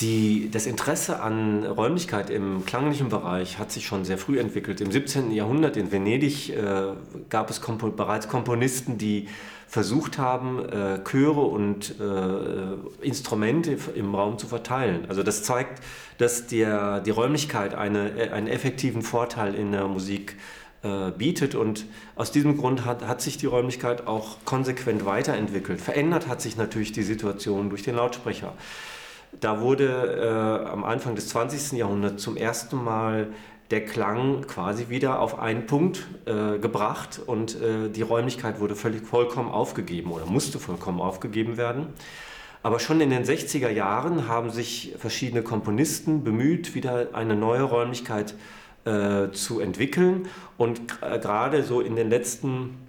Die, das Interesse an Räumlichkeit im klanglichen Bereich hat sich schon sehr früh entwickelt. Im 17. Jahrhundert in Venedig äh, gab es kompo bereits Komponisten, die versucht haben, äh, Chöre und äh, Instrumente im Raum zu verteilen. Also das zeigt, dass der, die Räumlichkeit eine, äh, einen effektiven Vorteil in der Musik äh, bietet und aus diesem Grund hat, hat sich die Räumlichkeit auch konsequent weiterentwickelt. Verändert hat sich natürlich die Situation durch den Lautsprecher. Da wurde äh, am Anfang des 20. Jahrhunderts zum ersten Mal der Klang quasi wieder auf einen Punkt äh, gebracht und äh, die Räumlichkeit wurde völlig vollkommen aufgegeben oder musste vollkommen aufgegeben werden. Aber schon in den 60er Jahren haben sich verschiedene Komponisten bemüht, wieder eine neue Räumlichkeit äh, zu entwickeln und äh, gerade so in den letzten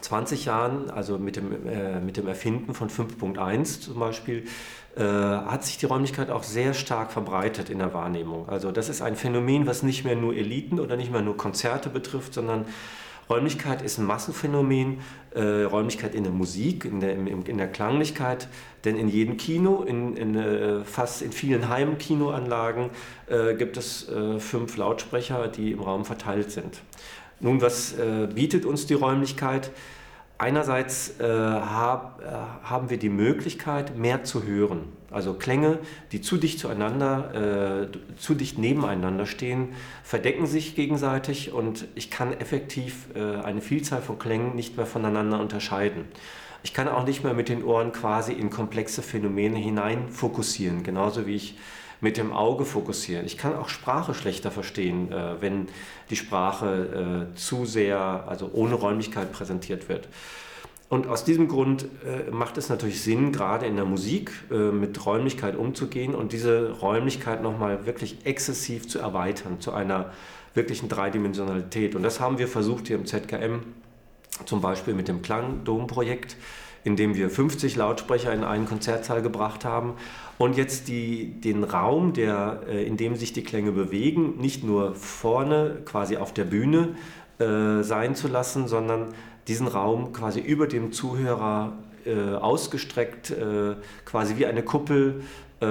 20 Jahren, also mit dem, äh, mit dem Erfinden von 5.1 zum Beispiel, äh, hat sich die Räumlichkeit auch sehr stark verbreitet in der Wahrnehmung. Also das ist ein Phänomen, was nicht mehr nur Eliten oder nicht mehr nur Konzerte betrifft, sondern Räumlichkeit ist ein Massenphänomen, äh, Räumlichkeit in der Musik, in der, in, in der Klanglichkeit, denn in jedem Kino, in, in äh, fast in vielen Heimkinoanlagen äh, gibt es äh, fünf Lautsprecher, die im Raum verteilt sind. Nun, was äh, bietet uns die Räumlichkeit? Einerseits äh, hab, äh, haben wir die Möglichkeit, mehr zu hören. Also Klänge, die zu dicht zueinander, äh, zu dicht nebeneinander stehen, verdecken sich gegenseitig und ich kann effektiv äh, eine Vielzahl von Klängen nicht mehr voneinander unterscheiden. Ich kann auch nicht mehr mit den Ohren quasi in komplexe Phänomene hinein fokussieren, genauso wie ich mit dem Auge fokussieren. Ich kann auch Sprache schlechter verstehen, äh, wenn die Sprache äh, zu sehr, also ohne Räumlichkeit präsentiert wird. Und aus diesem Grund äh, macht es natürlich Sinn, gerade in der Musik äh, mit Räumlichkeit umzugehen und diese Räumlichkeit nochmal wirklich exzessiv zu erweitern zu einer wirklichen Dreidimensionalität. Und das haben wir versucht hier im ZKM, zum Beispiel mit dem Klangdom-Projekt indem wir 50 Lautsprecher in einen Konzertsaal gebracht haben und jetzt die, den Raum, der, äh, in dem sich die Klänge bewegen, nicht nur vorne quasi auf der Bühne äh, sein zu lassen, sondern diesen Raum quasi über dem Zuhörer äh, ausgestreckt, äh, quasi wie eine Kuppel äh,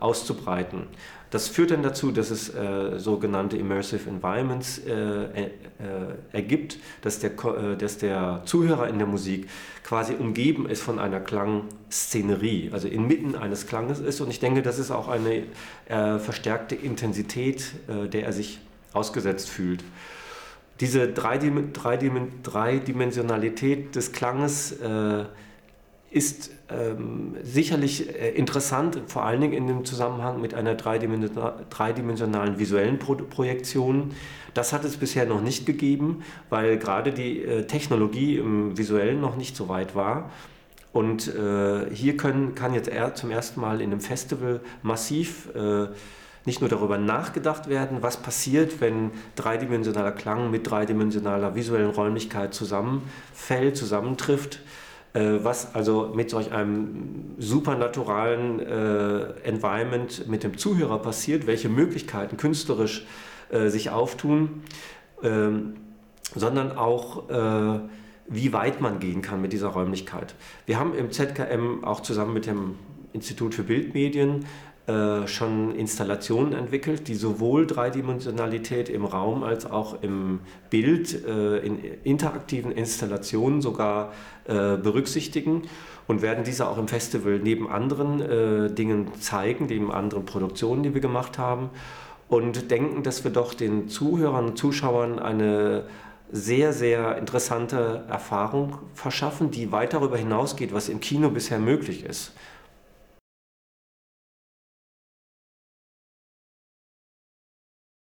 auszubreiten. Das führt dann dazu, dass es äh, sogenannte Immersive Environments äh, äh, ergibt, dass der, äh, dass der Zuhörer in der Musik quasi umgeben ist von einer Klangszenerie, also inmitten eines Klanges ist. Und ich denke, das ist auch eine äh, verstärkte Intensität, äh, der er sich ausgesetzt fühlt. Diese Dreidim Dreidim Dreidimensionalität des Klanges ist ähm, sicherlich äh, interessant, vor allen Dingen in dem Zusammenhang mit einer dreidimensionalen visuellen Pro Projektion. Das hat es bisher noch nicht gegeben, weil gerade die äh, Technologie im visuellen noch nicht so weit war. Und äh, hier können, kann jetzt er zum ersten Mal in einem Festival massiv äh, nicht nur darüber nachgedacht werden, was passiert, wenn dreidimensionaler Klang mit dreidimensionaler visuellen Räumlichkeit zusammenfällt, zusammentrifft, was also mit solch einem supernaturalen äh, Environment mit dem Zuhörer passiert, welche Möglichkeiten künstlerisch äh, sich auftun, ähm, sondern auch äh, wie weit man gehen kann mit dieser Räumlichkeit. Wir haben im ZKM auch zusammen mit dem Institut für Bildmedien äh, schon Installationen entwickelt, die sowohl Dreidimensionalität im Raum als auch im Bild äh, in interaktiven Installationen sogar äh, berücksichtigen und werden diese auch im Festival neben anderen äh, Dingen zeigen, neben anderen Produktionen, die wir gemacht haben und denken, dass wir doch den Zuhörern und Zuschauern eine sehr, sehr interessante Erfahrung verschaffen, die weit darüber hinausgeht, was im Kino bisher möglich ist.